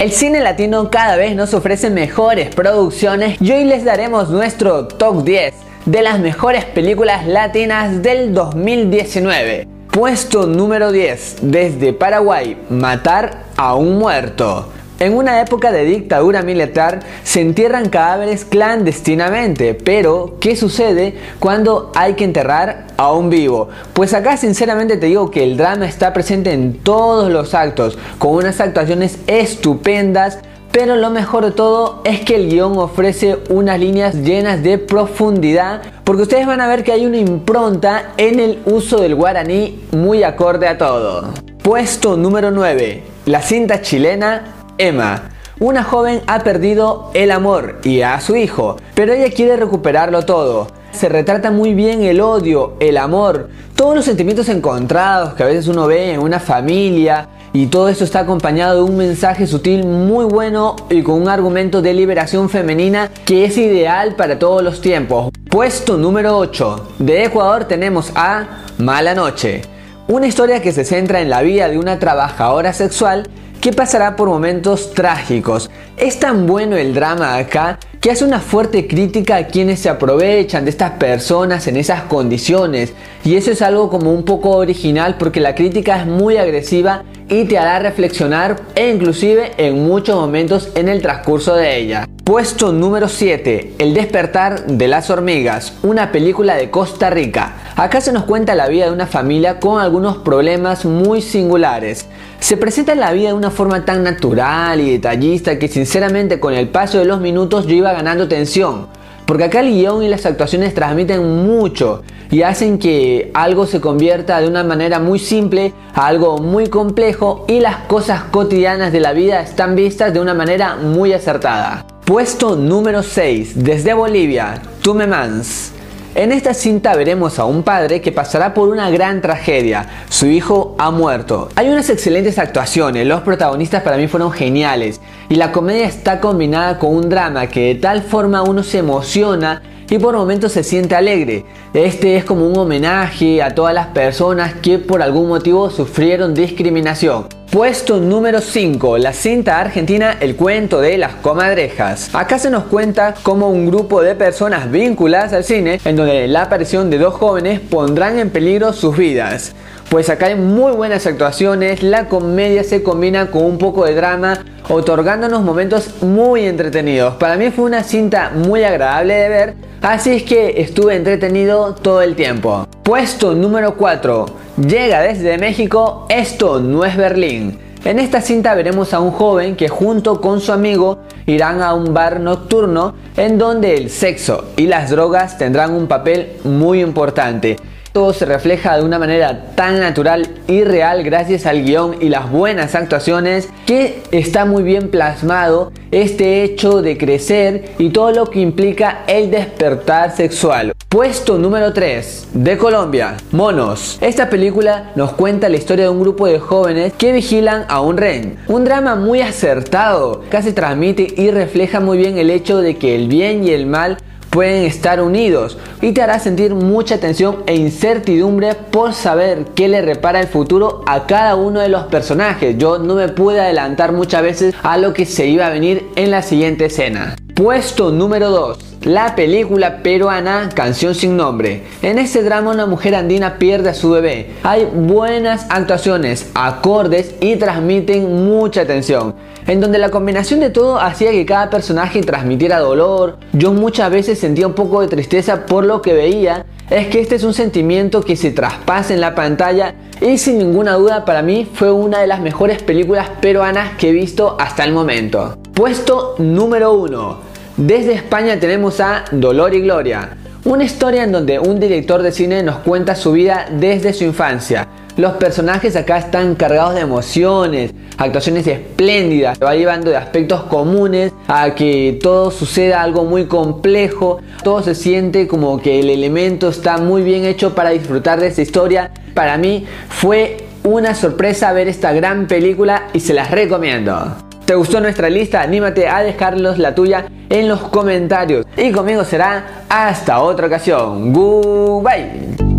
El cine latino cada vez nos ofrece mejores producciones y hoy les daremos nuestro top 10 de las mejores películas latinas del 2019. Puesto número 10, desde Paraguay, Matar a un muerto. En una época de dictadura militar se entierran cadáveres clandestinamente, pero ¿qué sucede cuando hay que enterrar a un vivo? Pues acá sinceramente te digo que el drama está presente en todos los actos, con unas actuaciones estupendas, pero lo mejor de todo es que el guion ofrece unas líneas llenas de profundidad, porque ustedes van a ver que hay una impronta en el uso del guaraní muy acorde a todo. Puesto número 9. La cinta chilena Emma. Una joven ha perdido el amor y a su hijo, pero ella quiere recuperarlo todo. Se retrata muy bien el odio, el amor, todos los sentimientos encontrados que a veces uno ve en una familia y todo esto está acompañado de un mensaje sutil muy bueno y con un argumento de liberación femenina que es ideal para todos los tiempos. Puesto número 8. De Ecuador tenemos a Mala Noche. Una historia que se centra en la vida de una trabajadora sexual que pasará por momentos trágicos. Es tan bueno el drama acá que hace una fuerte crítica a quienes se aprovechan de estas personas en esas condiciones. Y eso es algo como un poco original porque la crítica es muy agresiva y te hará reflexionar e inclusive en muchos momentos en el transcurso de ella. Puesto número 7, El despertar de las hormigas, una película de Costa Rica. Acá se nos cuenta la vida de una familia con algunos problemas muy singulares. Se presenta la vida de una forma tan natural y detallista que sinceramente con el paso de los minutos yo iba ganando tensión. Porque acá el guion y las actuaciones transmiten mucho y hacen que algo se convierta de una manera muy simple a algo muy complejo y las cosas cotidianas de la vida están vistas de una manera muy acertada. Puesto número 6. Desde Bolivia, Tumemans. En esta cinta veremos a un padre que pasará por una gran tragedia. Su hijo ha muerto. Hay unas excelentes actuaciones, los protagonistas para mí fueron geniales y la comedia está combinada con un drama que de tal forma uno se emociona y por momentos se siente alegre. Este es como un homenaje a todas las personas que por algún motivo sufrieron discriminación. Puesto número 5, la cinta argentina El cuento de las comadrejas. Acá se nos cuenta cómo un grupo de personas vinculadas al cine, en donde la aparición de dos jóvenes pondrán en peligro sus vidas. Pues acá hay muy buenas actuaciones, la comedia se combina con un poco de drama, otorgándonos momentos muy entretenidos. Para mí fue una cinta muy agradable de ver, así es que estuve entretenido todo el tiempo. Puesto número 4. Llega desde México, esto no es Berlín. En esta cinta veremos a un joven que junto con su amigo irán a un bar nocturno en donde el sexo y las drogas tendrán un papel muy importante. Todo se refleja de una manera tan natural y real gracias al guion y las buenas actuaciones que está muy bien plasmado este hecho de crecer y todo lo que implica el despertar sexual. Puesto número 3 de Colombia, Monos. Esta película nos cuenta la historia de un grupo de jóvenes que vigilan a un ren. Un drama muy acertado, casi transmite y refleja muy bien el hecho de que el bien y el mal pueden estar unidos y te hará sentir mucha tensión e incertidumbre por saber qué le repara el futuro a cada uno de los personajes. Yo no me pude adelantar muchas veces a lo que se iba a venir en la siguiente escena. Puesto número 2 la película peruana Canción sin nombre. En este drama una mujer andina pierde a su bebé. Hay buenas actuaciones, acordes y transmiten mucha atención. En donde la combinación de todo hacía que cada personaje transmitiera dolor. Yo muchas veces sentía un poco de tristeza por lo que veía. Es que este es un sentimiento que se traspasa en la pantalla y sin ninguna duda para mí fue una de las mejores películas peruanas que he visto hasta el momento. Puesto número 1. Desde España tenemos a Dolor y Gloria, una historia en donde un director de cine nos cuenta su vida desde su infancia. Los personajes acá están cargados de emociones, actuaciones espléndidas, va llevando de aspectos comunes a que todo suceda algo muy complejo, todo se siente como que el elemento está muy bien hecho para disfrutar de esta historia. Para mí fue una sorpresa ver esta gran película y se las recomiendo. ¿Te gustó nuestra lista? Anímate a dejarnos la tuya en los comentarios. Y conmigo será hasta otra ocasión. Goodbye.